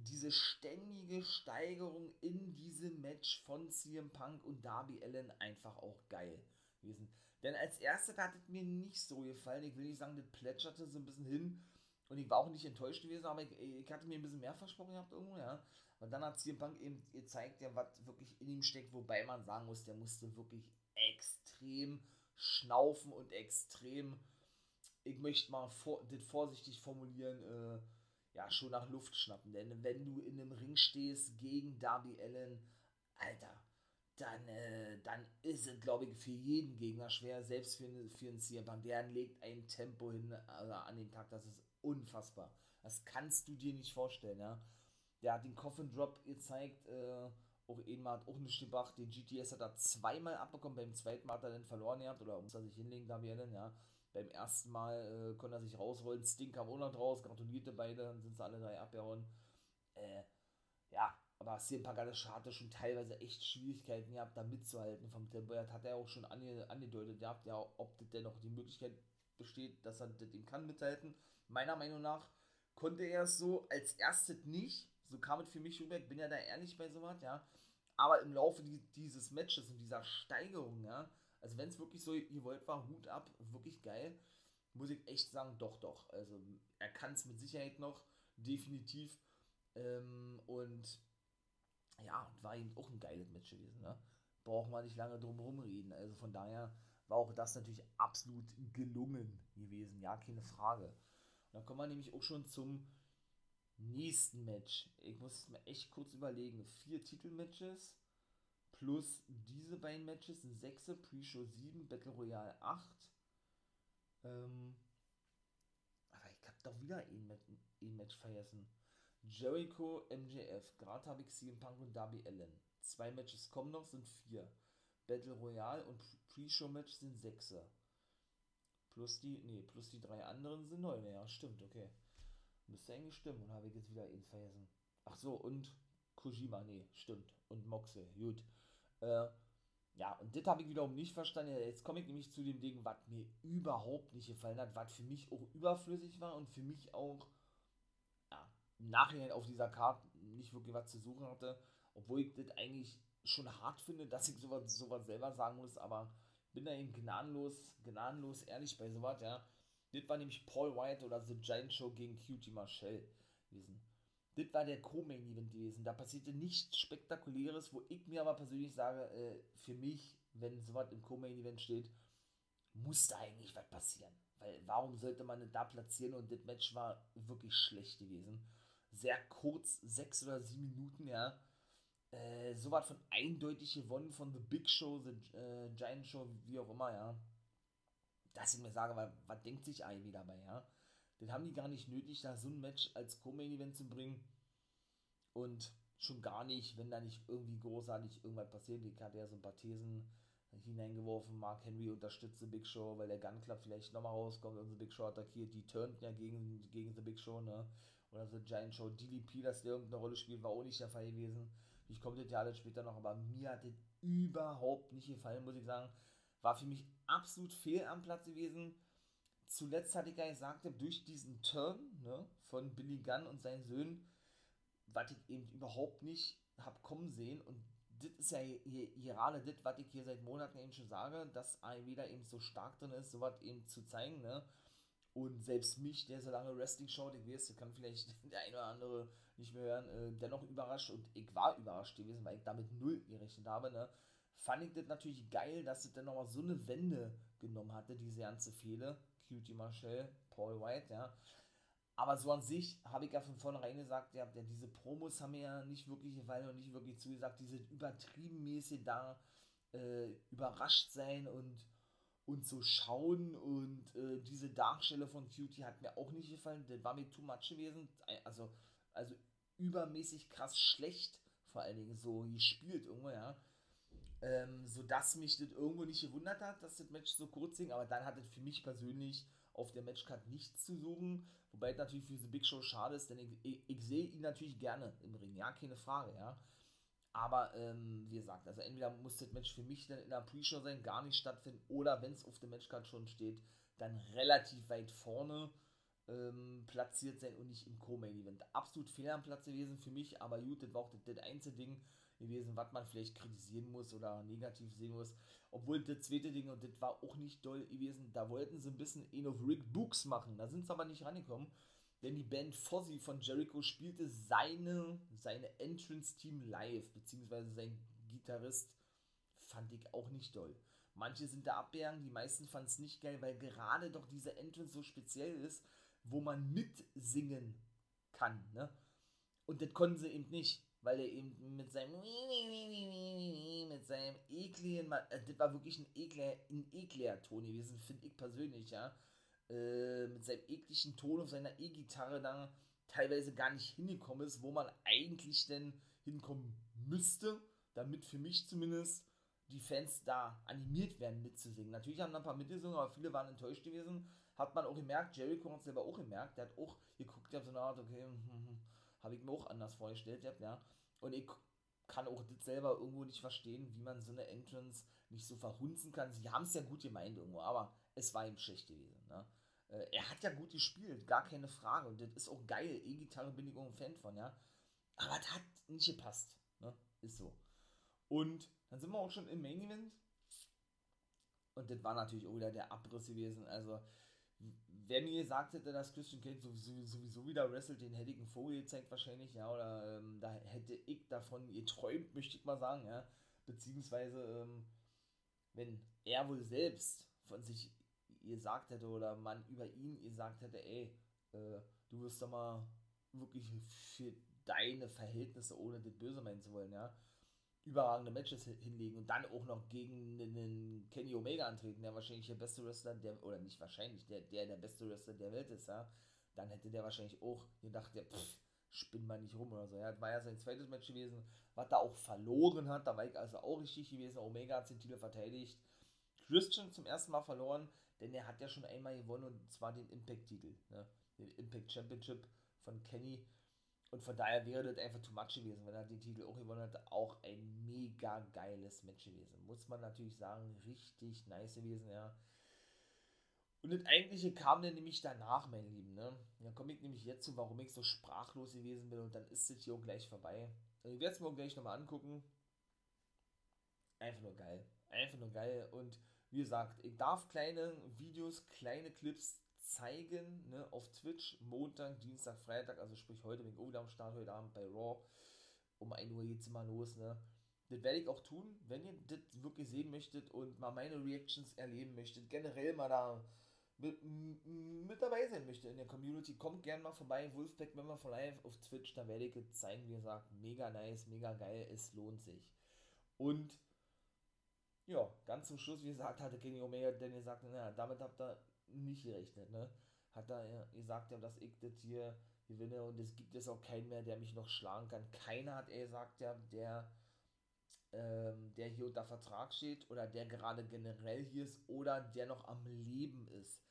diese ständige Steigerung in diesem Match von CM Punk und Darby Allen einfach auch geil gewesen. Denn als erstes hat es mir nicht so gefallen. Ich will nicht sagen, das plätscherte so ein bisschen hin. Und ich war auch nicht enttäuscht gewesen, aber ich, ich hatte mir ein bisschen mehr versprochen gehabt irgendwo, ja. Und dann hat CM Punk eben gezeigt, ja, was wirklich in ihm steckt, wobei man sagen muss, der musste wirklich extrem schnaufen und extrem, ich möchte mal vor, das vorsichtig formulieren, äh, ja, schon nach Luft schnappen. Denn wenn du in einem Ring stehst gegen Darby Allen, Alter, dann, äh, dann ist es, glaube ich, für jeden Gegner schwer, selbst für, für einen CM Punk. Der legt ein Tempo hin also an den Tag, das ist unfassbar. Das kannst du dir nicht vorstellen, ja. Der hat den Coffin Drop gezeigt, äh, auch einmal hat auch nicht gebracht. Den GTS hat er zweimal abbekommen, beim zweiten Mal hat er dann verloren gehabt, oder muss er sich hinlegen, Darby Allen, ja. Beim ersten Mal äh, konnte er sich rausrollen. Sting kam auch noch raus, gratulierte beide, dann sind sie alle drei abgehauen. Äh, ja, aber CM Punk hatte schon teilweise echt Schwierigkeiten gehabt, da mitzuhalten vom Tempo. Er hat er auch schon ange, angedeutet gehabt, ja, ob das denn noch die Möglichkeit besteht, dass er das ihm kann mithalten. Meiner Meinung nach konnte er es so als erstes nicht. So kam es für mich rüber. Ich bin ja da ehrlich bei sowas, ja. aber im Laufe die, dieses Matches und dieser Steigerung, ja, also wenn es wirklich so gewollt war, Hut ab, wirklich geil, muss ich echt sagen, doch, doch. Also er kann es mit Sicherheit noch, definitiv. Ähm, und ja, war eben auch ein geiles Match gewesen, ne? Braucht man nicht lange drum herum reden. Also von daher war auch das natürlich absolut gelungen gewesen, ja, keine Frage. Dann kommen wir nämlich auch schon zum nächsten Match. Ich muss es mir echt kurz überlegen. Vier Titelmatches plus diese beiden Matches, ein 6, Pre-Show 7, Battle Royale 8. Ähm, aber ich habe doch wieder ein, ein Match vergessen. Jericho, MJF, gerade habe ich CM Punk und Darby Allen. Zwei Matches kommen noch, sind vier. Battle Royale und Pre-Show-Match sind sechse. Plus die, nee, plus die drei anderen sind neun. Ja, stimmt, okay. Müsste eigentlich stimmen. Und habe ich jetzt wieder ihn vergessen. Ach so, und Kojima, nee, stimmt. Und Moxe, gut. Äh, ja, und das habe ich wiederum nicht verstanden. Jetzt komme ich nämlich zu dem Ding, was mir überhaupt nicht gefallen hat, was für mich auch überflüssig war und für mich auch ja, im Nachhinein auf dieser Karte nicht wirklich was zu suchen hatte. Obwohl ich das eigentlich schon hart finde, dass ich sowas, sowas selber sagen muss, aber bin da eben gnadenlos, gnadenlos ehrlich bei sowas, ja. Das war nämlich Paul White oder The Giant Show gegen Cutie Marshall gewesen. Das war der Co-Main-Event gewesen. Da passierte nichts Spektakuläres, wo ich mir aber persönlich sage, äh, für mich, wenn sowas im Co-Main-Event steht, muss da eigentlich was passieren. Weil warum sollte man das da platzieren und das Match war wirklich schlecht gewesen. Sehr kurz, sechs oder sieben Minuten, ja. Äh, sowas von eindeutig gewonnen von The Big Show, The äh, Giant Show, wie auch immer, ja. Dass ich mir sage, was, was denkt sich Ivy dabei, ja. Den haben die gar nicht nötig, da so ein Match als Co-Main-Event zu bringen. Und schon gar nicht, wenn da nicht irgendwie großartig irgendwas passiert. Ich hatte ja so ein paar Thesen hineingeworfen. Mark Henry unterstützt The Big Show, weil der Gun Club vielleicht nochmal rauskommt und The Big Show attackiert. Die turnten ja gegen, gegen The Big Show, ne? Oder The Giant Show. DDP, dass der irgendeine Rolle spielt, war auch nicht der Fall gewesen. Ich komme das ja alles später noch, aber mir hat das überhaupt nicht gefallen, muss ich sagen. War für mich absolut fehl am Platz gewesen zuletzt hatte ich ja gesagt, durch diesen Turn ne, von Billy Gunn und seinen Söhnen, was ich eben überhaupt nicht habe kommen sehen. Und das ist ja gerade das, was ich hier seit Monaten eben schon sage, dass AEW da eben so stark drin ist, sowas eben zu zeigen. Ne? Und selbst mich, der so lange Wrestling schaut, ich weiß, kann vielleicht [LAUGHS] der eine oder andere nicht mehr hören, äh, dennoch überrascht. Und ich war überrascht gewesen, weil ich damit null gerechnet habe. Ne? Fand ich das natürlich geil, dass es dann nochmal so eine Wende genommen hatte, diese ganze Fehler Cutie Marshall, Paul White, ja. Aber so an sich habe ich ja von vornherein gesagt, ja, diese Promos haben mir ja nicht wirklich gefallen und nicht wirklich zugesagt, diese übertrieben mäßig da äh, überrascht sein und, und so schauen und äh, diese Darsteller von Cutie hat mir auch nicht gefallen, das war mir too much gewesen, also, also übermäßig krass schlecht, vor allen Dingen so gespielt irgendwo, ja. Ähm, sodass mich das irgendwo nicht gewundert hat, dass das Match so kurz ging, aber dann hat es für mich persönlich auf der Matchcard nichts zu suchen, wobei es natürlich für diese Big Show schade ist, denn ich, ich, ich sehe ihn natürlich gerne im Ring, ja, keine Frage, ja. Aber ähm, wie gesagt, also entweder muss das Match für mich dann in der Pre-Show sein, gar nicht stattfinden, oder wenn es auf der Matchcard schon steht, dann relativ weit vorne ähm, platziert sein und nicht im Co-Main-Event. Absolut fehl am Platz gewesen für mich, aber gut, das war auch das, das einzige Ding, gewesen, was man vielleicht kritisieren muss oder negativ sehen muss. Obwohl das zweite Ding, und das war auch nicht doll gewesen, da wollten sie ein bisschen in of Rick Books machen. Da sind sie aber nicht rangekommen. Denn die Band Fozzy von Jericho spielte seine, seine Entrance-Team live, beziehungsweise sein Gitarrist fand ich auch nicht doll. Manche sind da abgegangen, die meisten fanden es nicht geil, weil gerade doch diese Entrance so speziell ist, wo man mitsingen kann. Ne? Und das konnten sie eben nicht weil er eben mit seinem mit seinem ekligen, äh, das war wirklich ein ekler, ein ekliger Ton gewesen, finde ich persönlich, ja. Äh, mit seinem ekligen Ton auf seiner E-Gitarre da teilweise gar nicht hingekommen ist, wo man eigentlich denn hinkommen müsste, damit für mich zumindest die Fans da animiert werden mitzusingen. Natürlich haben da ein paar mitgesungen, aber viele waren enttäuscht gewesen. Hat man auch gemerkt, Jericho hat es selber auch gemerkt, der hat auch geguckt, der hat so eine Art, okay, hm, hm, hm, habe ich mir auch anders vorgestellt, ja. Und ich kann auch das selber irgendwo nicht verstehen, wie man so eine Entrance nicht so verhunzen kann. Sie haben es ja gut gemeint irgendwo, aber es war ihm schlecht gewesen. Ne? Äh, er hat ja gut gespielt, gar keine Frage. Und das ist auch geil. E-Gitarre bin ich auch ein Fan von, ja. Aber das hat nicht gepasst. Ne? Ist so. Und dann sind wir auch schon im Main Event. Und das war natürlich auch wieder der Abriss gewesen. Also, wer mir gesagt hätte, dass Christian Cage sowieso, wieder wrestelt, den hätte ich einen Vogel gezeigt wahrscheinlich, ja, oder ähm, da hätte ich davon geträumt, möchte ich mal sagen, ja. Beziehungsweise, ähm, wenn er wohl selbst von sich gesagt hätte oder man über ihn gesagt hätte, ey, äh, du wirst doch mal wirklich für deine Verhältnisse, ohne das böse meinen zu wollen, ja, überragende Matches hinlegen und dann auch noch gegen einen Kenny Omega antreten, der wahrscheinlich der beste Wrestler, der, oder nicht wahrscheinlich, der, der der beste Wrestler der Welt ist, ja, dann hätte der wahrscheinlich auch gedacht, ja, pff, spinn mal nicht rum oder so. Ja, war ja sein zweites Match gewesen, was er auch verloren hat, da war ich also auch richtig gewesen. Omega hat den Titel verteidigt. Christian zum ersten Mal verloren, denn er hat ja schon einmal gewonnen und zwar den Impact-Titel, ne? den Impact Championship von Kenny. Und von daher wäre das einfach too much gewesen, wenn er den Titel auch gewonnen hätte. Auch ein mega geiles Match gewesen. Muss man natürlich sagen, richtig nice gewesen, ja. Und das eigentliche kam dann nämlich danach, mein Lieben, ne? Dann komme ich nämlich jetzt zu, warum ich so sprachlos gewesen bin und dann ist es hier auch gleich vorbei. Also ich werde es mir auch gleich nochmal angucken. Einfach nur geil. Einfach nur geil. Und wie gesagt, ich darf kleine Videos, kleine Clips zeigen, ne, auf Twitch, Montag, Dienstag, Freitag, also sprich heute, wenn ich auch am Start heute Abend bei Raw, um 1 Uhr geht's immer los, ne. Das werde ich auch tun, wenn ihr das wirklich sehen möchtet und mal meine Reactions erleben möchtet, generell mal da mit, mit dabei sein möchtet in der Community, kommt gerne mal vorbei, Wolfpack Member for Life auf Twitch, da werde ich es zeigen, wie gesagt, mega nice, mega geil, es lohnt sich. Und ja, ganz zum Schluss, wie gesagt, hatte Kenny Omega dann gesagt, naja, damit habt ihr nicht gerechnet, ne? Hat er gesagt, ja, dass ich das hier gewinne und es gibt jetzt auch keinen mehr, der mich noch schlagen kann. Keiner hat er gesagt, ja, der, ähm, der hier unter Vertrag steht oder der gerade generell hier ist oder der noch am Leben ist.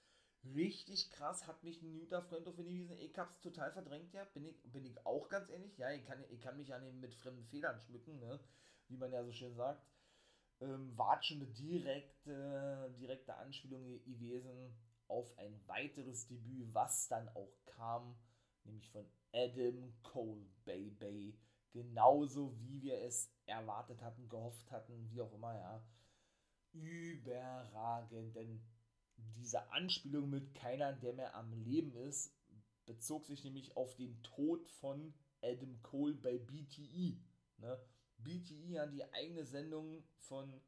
Richtig krass, hat mich ein guter Freund auf hingewiesen. Ich hab's total verdrängt, ja. Bin ich, bin ich auch ganz ehrlich. Ja, ich kann, ich kann mich an den mit fremden Federn schmücken, ne? Wie man ja so schön sagt ähm, eine direkte, direkte Anspielung gewesen auf ein weiteres Debüt, was dann auch kam, nämlich von Adam Cole Baby. Genauso wie wir es erwartet hatten, gehofft hatten, wie auch immer, ja. Überragend, denn diese Anspielung mit keiner, der mehr am Leben ist, bezog sich nämlich auf den Tod von Adam Cole bei BTE. Ne? BTE an die eigene Sendung von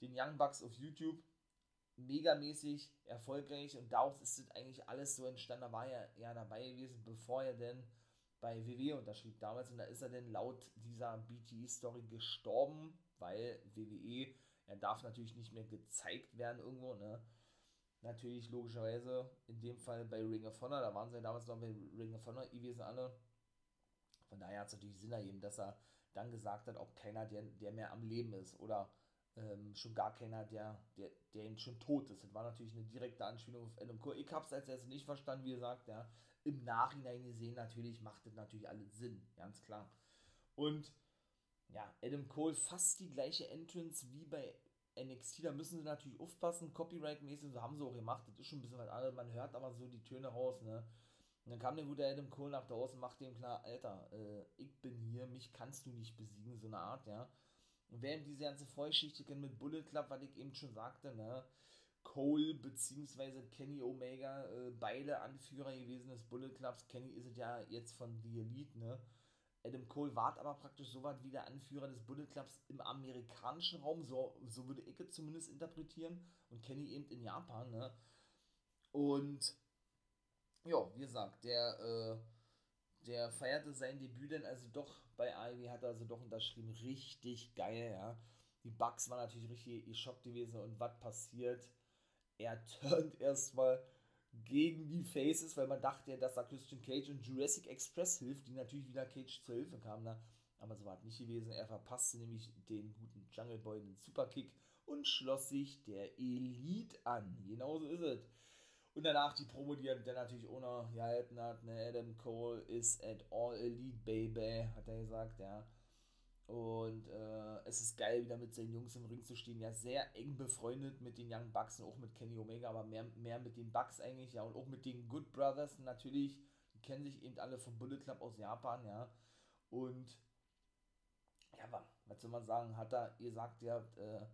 den Young Bucks auf YouTube. Megamäßig erfolgreich und daraus ist es eigentlich alles so entstanden. Da war er ja dabei gewesen, bevor er denn bei WWE unterschrieb damals. Und da ist er denn laut dieser BTE-Story gestorben, weil WWE, er darf natürlich nicht mehr gezeigt werden irgendwo, ne? Natürlich logischerweise in dem Fall bei Ring of Honor, da waren sie ja damals noch bei Ring of Honor gewesen alle. Von daher hat es natürlich Sinn ergeben, dass er dann gesagt hat, ob keiner, der, der mehr am Leben ist oder ähm, schon gar keiner, der, der, der eben schon tot ist. Das war natürlich eine direkte Anspielung auf Cole. Ich habe es als erstes nicht verstanden, wie gesagt, ja. Im Nachhinein gesehen natürlich macht das natürlich alles Sinn, ganz klar. Und ja, Adam Cole fast die gleiche Entrance wie bei NXT, da müssen sie natürlich aufpassen, Copyright-mäßig, so haben sie auch gemacht, das ist schon ein bisschen was anderes, man hört aber so die Töne raus, ne. Und dann kam der gute Adam Cole nach draußen und machte ihm klar, Alter, äh, ich bin hier, mich kannst du nicht besiegen, so eine Art, ja. Und eben diese ganze Vollschichte kennt mit Bullet Club, was ich eben schon sagte, ne, Cole bzw. Kenny Omega, äh, beide Anführer gewesen des Bullet Clubs. Kenny ist es ja jetzt von The Elite, ne. Adam Cole war aber praktisch so was wie der Anführer des Bullet Clubs im amerikanischen Raum, so, so würde ich es zumindest interpretieren. Und Kenny eben in Japan, ne. Und ja, wie gesagt, der, äh, der feierte sein Debüt dann also doch bei Ivy, hat er also doch unterschrieben. Richtig geil, ja. Die Bugs waren natürlich richtig geschockt gewesen und was passiert? Er turnt erstmal gegen die Faces, weil man dachte ja, dass da Christian Cage und Jurassic Express hilft, die natürlich wieder Cage zur Hilfe kamen. Ne? Aber so war es nicht gewesen. Er verpasste nämlich den guten Jungle Boy den Superkick und schloss sich der Elite an. Genauso ist es. Und danach die Promo, die er dann natürlich ohne gehalten hat, ne, Adam Cole ist at all elite, baby, hat er gesagt, ja. Und äh, es ist geil, wieder mit seinen Jungs im Ring zu stehen. Ja, sehr eng befreundet mit den Young Bucks und auch mit Kenny Omega, aber mehr, mehr mit den Bucks eigentlich, ja. Und auch mit den Good Brothers natürlich. Die kennen sich eben alle vom Bullet Club aus Japan, ja. Und ja, was soll man sagen, hat er gesagt, ihr habt, äh,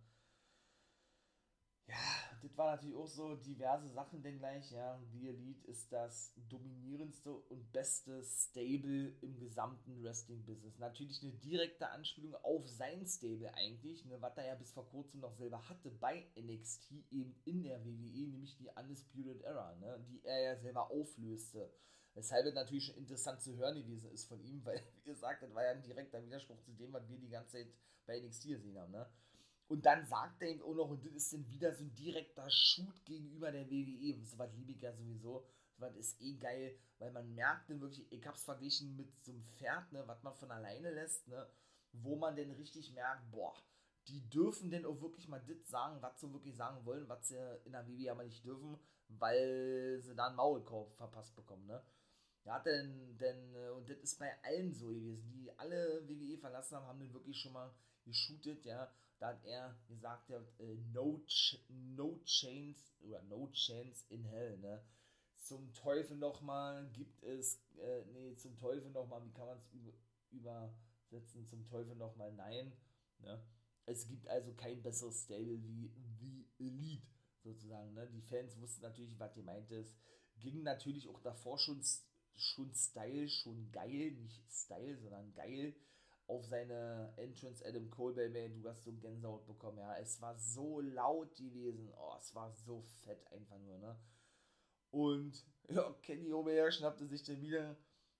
ja, das war natürlich auch so diverse Sachen denn gleich, ja. The Elite ist das dominierendste und beste Stable im gesamten Wrestling-Business. Natürlich eine direkte Anspielung auf sein Stable eigentlich, ne, was er ja bis vor kurzem noch selber hatte bei NXT eben in der WWE, nämlich die Undisputed Era, ne, die er ja selber auflöste. Weshalb es natürlich schon interessant zu hören gewesen ist von ihm, [LAUGHS] weil, wie gesagt, das war ja ein direkter Widerspruch zu dem, was wir die ganze Zeit bei NXT gesehen haben, ne. Und dann sagt er ihm auch noch, und das ist dann wieder so ein direkter Shoot gegenüber der WWE. So was liebe ich ja sowieso. So was ist eh geil, weil man merkt dann wirklich, ich hab's verglichen mit so einem Pferd, ne, was man von alleine lässt, ne, wo man dann richtig merkt, boah, die dürfen denn auch wirklich mal das sagen, was sie wirklich sagen wollen, was sie in der WWE aber nicht dürfen, weil sie da einen Maulkorb verpasst bekommen, ne. Ja, denn, denn, äh, und das ist bei allen so gewesen, die alle WWE verlassen haben, haben dann wirklich schon mal geshootet, ja, da hat er gesagt, ja, äh, no, ch no chance oder no chance in hell, ne? Zum Teufel nochmal gibt es, äh, nee, zum Teufel nochmal, wie kann man es über, übersetzen? Zum Teufel nochmal nein, ne? Es gibt also kein besseres Stable wie The Elite, sozusagen, ne? Die Fans wussten natürlich, was gemeint ist. Ging natürlich auch davor schon, schon Style, schon geil, nicht Style, sondern geil auf seine Entrance Adam Cole, Baby, du hast so Gänsehaut bekommen, ja. Es war so laut gewesen. Oh, es war so fett einfach nur, ne? Und ja, Kenny Omega schnappte sich dann wieder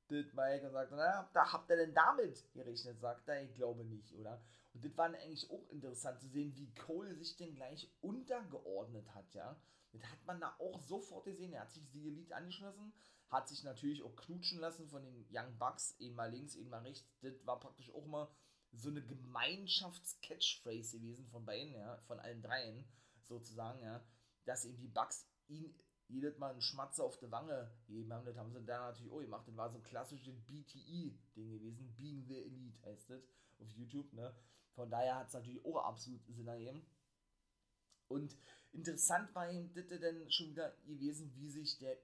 das Mike und sagte, na, da habt ihr denn damit gerechnet? Sagt er, ich glaube nicht, oder? Und das war eigentlich auch interessant zu sehen, wie Cole sich denn gleich untergeordnet hat, ja. Das hat man da auch sofort gesehen. Er hat sich die Elite angeschlossen, hat sich natürlich auch knutschen lassen von den Young Bucks, eben mal links, eben mal rechts. Das war praktisch auch mal so eine Gemeinschafts-Catchphrase gewesen von beiden, ja, von allen dreien sozusagen, ja, dass eben die Bucks ihn jedes Mal einen Schmatzer auf die Wange gegeben haben. Das haben sie dann natürlich auch gemacht. Das war so ein klassisches BTE-Ding gewesen. Being the Elite heißt das auf YouTube, ne? Von daher hat es natürlich auch absolut Sinn ergeben. Und interessant war ihm das denn schon wieder gewesen, wie sich der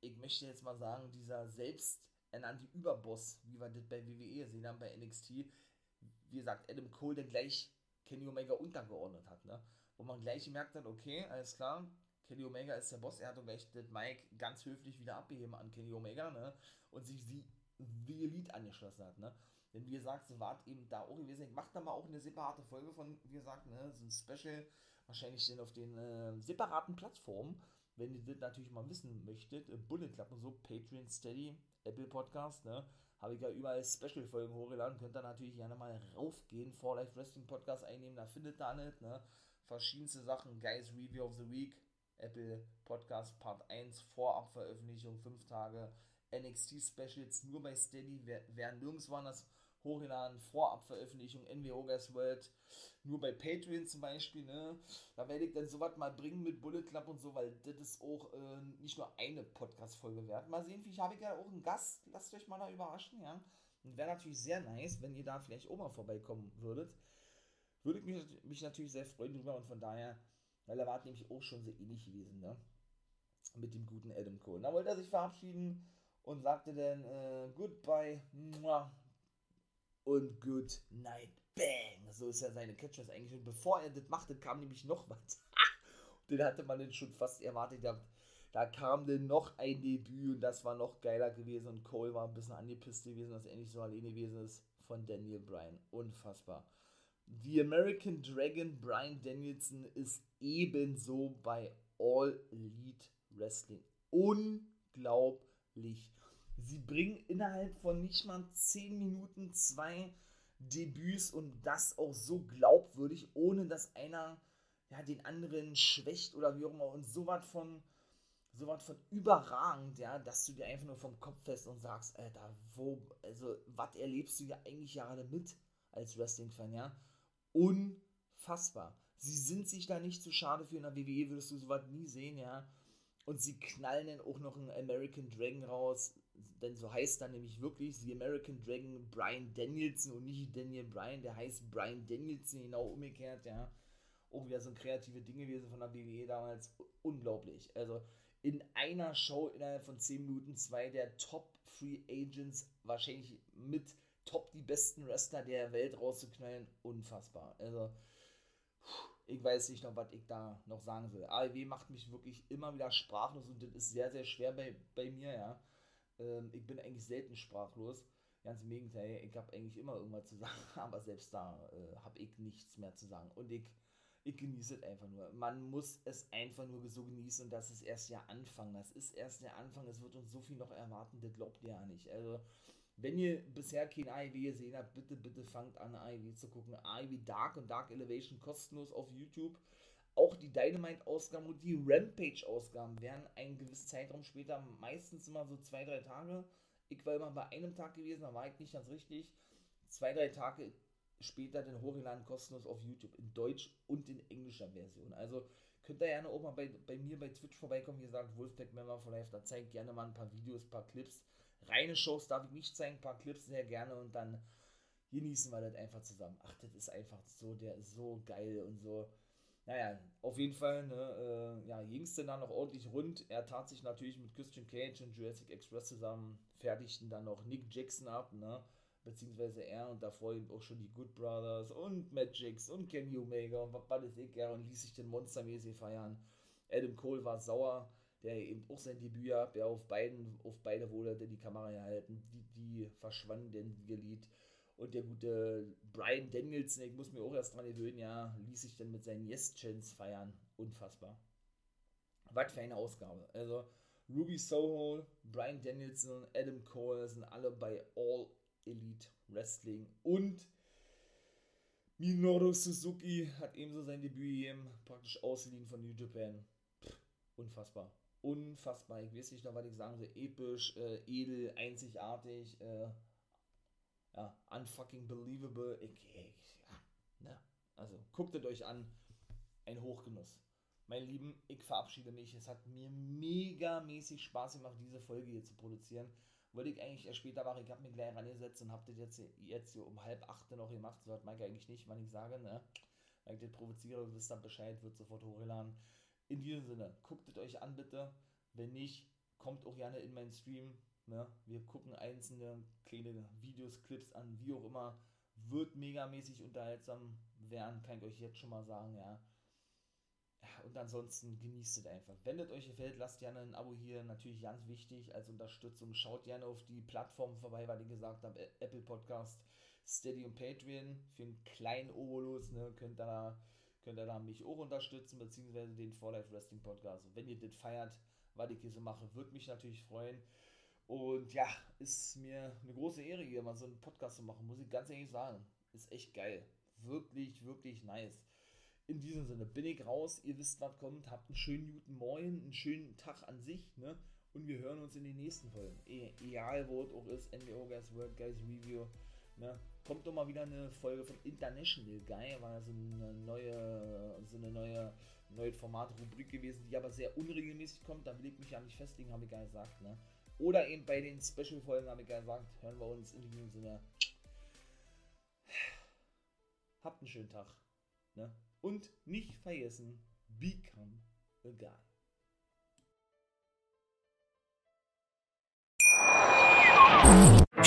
ich möchte jetzt mal sagen, dieser selbsternannte Überboss, wie wir das bei WWE sehen haben, bei NXT, wie gesagt, Adam Cole, der gleich Kenny Omega untergeordnet hat, ne? Wo man gleich gemerkt hat, okay, alles klar, Kenny Omega ist der Boss, er hat doch gleich den Mike ganz höflich wieder abgegeben an Kenny Omega, ne? Und sich die, die Elite angeschlossen hat, ne? Denn wie gesagt, so war eben da auch gewesen. Ich mache da mal auch eine separate Folge von, wie gesagt, ne, so ein Special, wahrscheinlich denn auf den äh, separaten Plattformen, wenn ihr das natürlich mal wissen möchtet, Bullet Club und so, Patreon, Steady, Apple Podcast, ne, habe ich ja überall Special-Folgen hochgeladen, könnt ihr natürlich gerne mal raufgehen, For Life Wrestling Podcast einnehmen, da findet ihr nicht, ne, verschiedenste Sachen, Guys Review of the Week, Apple Podcast Part 1, Vorabveröffentlichung, 5 Tage, NXT Specials nur bei Steady, wer, wer nirgends das hochgeladen, Vorabveröffentlichung, NWO Guys World, nur bei Patreon zum Beispiel, ne? Da werde ich dann sowas mal bringen mit Bullet Club und so, weil das ist auch äh, nicht nur eine Podcast-Folge wert. Mal sehen, vielleicht habe ich ja auch einen Gast, lasst euch mal da überraschen, ja. Und wäre natürlich sehr nice, wenn ihr da vielleicht auch mal vorbeikommen würdet. Würde ich mich, mich natürlich sehr freuen drüber und von daher, weil er war nämlich auch schon so ähnlich gewesen, ne? Mit dem guten Adam Cole. Da wollte er sich verabschieden und sagte dann äh, Goodbye und Good Night Bang. So ist ja seine Catchphrase eigentlich. Und bevor er das machte, kam nämlich noch was. [LAUGHS] den hatte man dann schon fast erwartet. Da kam dann noch ein Debüt und das war noch geiler gewesen. Und Cole war ein bisschen angepisst gewesen, dass er nicht so alleine gewesen ist von Daniel Bryan. Unfassbar. The American Dragon Brian Danielson ist ebenso bei All Elite Wrestling. Unglaublich. Sie bringen innerhalb von nicht mal 10 Minuten zwei Debüts und das auch so glaubwürdig, ohne dass einer ja, den anderen schwächt oder wie auch immer und so was von so von überragend, ja, dass du dir einfach nur vom Kopf fest und sagst, Alter, wo, also, was erlebst du ja eigentlich gerade mit als Wrestling-Fan, ja? Unfassbar. Sie sind sich da nicht zu schade für, in der WWE würdest du sowas nie sehen, ja? Und sie knallen dann auch noch einen American Dragon raus, denn so heißt dann nämlich wirklich The American Dragon Brian Danielson und nicht Daniel Bryan, der heißt Brian Danielson, genau umgekehrt, ja. Auch wieder so ein kreative Ding gewesen von der WWE damals. Unglaublich. Also in einer Show innerhalb von 10 Minuten zwei der Top Free Agents, wahrscheinlich mit top die besten Wrestler der Welt rauszuknallen, unfassbar. Also, ich weiß nicht noch, was ich da noch sagen will. AEW macht mich wirklich immer wieder sprachlos und das ist sehr, sehr schwer bei, bei mir, ja. Ähm, ich bin eigentlich selten sprachlos. Ganz im Gegenteil, ich habe eigentlich immer irgendwas zu sagen, [LAUGHS] aber selbst da äh, habe ich nichts mehr zu sagen. Und ich, ich genieße es einfach nur. Man muss es einfach nur so genießen und das ist erst der Anfang. Das ist erst der Anfang. Es wird uns so viel noch erwarten, das glaubt ihr ja nicht. Also, wenn ihr bisher kein AEW gesehen habt, bitte, bitte fangt an, AEW zu gucken. AEW Dark und Dark Elevation kostenlos auf YouTube. Auch die Dynamite-Ausgaben und die Rampage-Ausgaben werden einen gewissen Zeitraum später, meistens immer so zwei, drei Tage. Ich war immer bei einem Tag gewesen, da war ich nicht ganz richtig. Zwei, drei Tage später den hochgeladen kostenlos auf YouTube in Deutsch und in englischer Version. Also könnt ihr gerne auch mal bei, bei mir bei Twitch vorbeikommen. Wie gesagt, Wolfpack Member for Life, da zeigt gerne mal ein paar Videos, ein paar Clips reine Shows darf ich nicht zeigen, ein paar Clips sehr gerne und dann genießen wir das einfach zusammen. Ach, das ist einfach so, der ist so geil und so. Naja, auf jeden Fall, ne, äh, ja, ging es dann noch ordentlich rund. Er tat sich natürlich mit Christian Cage und Jurassic Express zusammen, fertigten dann noch Nick Jackson ab, ne, beziehungsweise er und davor eben auch schon die Good Brothers und Magix und Kenny Omega und was weiß ich, ja, und ließ sich den monstermäßig feiern. Adam Cole war sauer, der eben auch sein Debüt hat, der auf beiden, auf beide wurde die Kamera gehalten, die, die verschwanden Lied. Und der gute Brian Danielson, ich muss mir auch erst dran gewöhnen, ja, ließ sich dann mit seinen Yes-Chance feiern. Unfassbar. Was für eine Ausgabe. Also, Ruby Soho, Brian Danielson, Adam Cole sind alle bei All Elite Wrestling. Und Minoru Suzuki hat ebenso sein Debüt gegeben, praktisch ausgeliehen von New Japan. Pff, unfassbar unfassbar. Ich weiß nicht noch, was ich sagen soll. Episch, äh, edel, einzigartig, äh, ja, unfucking believable. Ich, ich, ja, ne? Also guckt es euch an. Ein Hochgenuss. Mein Lieben, ich verabschiede mich. Es hat mir mega mäßig Spaß gemacht, diese Folge hier zu produzieren. Wollte ich eigentlich erst später machen. Ich habe mich gleich rangesetzt und habe das jetzt, jetzt hier um halb acht noch gemacht. So hat Mike eigentlich nicht, wann ich sage, ne? Wenn ich das provoziere, wisst ihr Bescheid, wird sofort hochgeladen. In diesem Sinne, guckt es euch an bitte. Wenn nicht, kommt auch gerne in meinen Stream. Ne? Wir gucken einzelne kleine Videos, Clips an, wie auch immer. Wird megamäßig unterhaltsam werden, kann ich euch jetzt schon mal sagen, ja. Und ansonsten genießt es einfach. Wenn es euch gefällt, lasst gerne ein Abo hier. Natürlich ganz wichtig als Unterstützung. Schaut gerne auf die Plattformen vorbei, weil ich gesagt habe, Apple Podcast, Steady und Patreon. Für einen kleinen Obolus ne, könnt ihr da könnt ihr da mich auch unterstützen, beziehungsweise den For Life Wrestling Podcast. Wenn ihr das feiert, was ich hier so mache, würde mich natürlich freuen. Und ja, ist mir eine große Ehre, hier mal so einen Podcast zu machen, muss ich ganz ehrlich sagen. Ist echt geil. Wirklich, wirklich nice. In diesem Sinne bin ich raus. Ihr wisst, was kommt. Habt einen schönen guten Morgen, einen schönen Tag an sich. Ne? Und wir hören uns in den nächsten Folgen. E egal, wo es auch ist. NWO Guys, World Guys Review. Ne? kommt doch mal wieder eine Folge von International Guy, war so eine neue, so eine neue, neue Format-Rubrik gewesen, die aber sehr unregelmäßig kommt. Da will ich mich ja nicht festlegen, habe ich gar gesagt. Ne? Oder eben bei den Special-Folgen habe ich gar gesagt, hören wir uns in diesem Sinne. Habt einen schönen Tag. Ne? Und nicht vergessen, become a guy.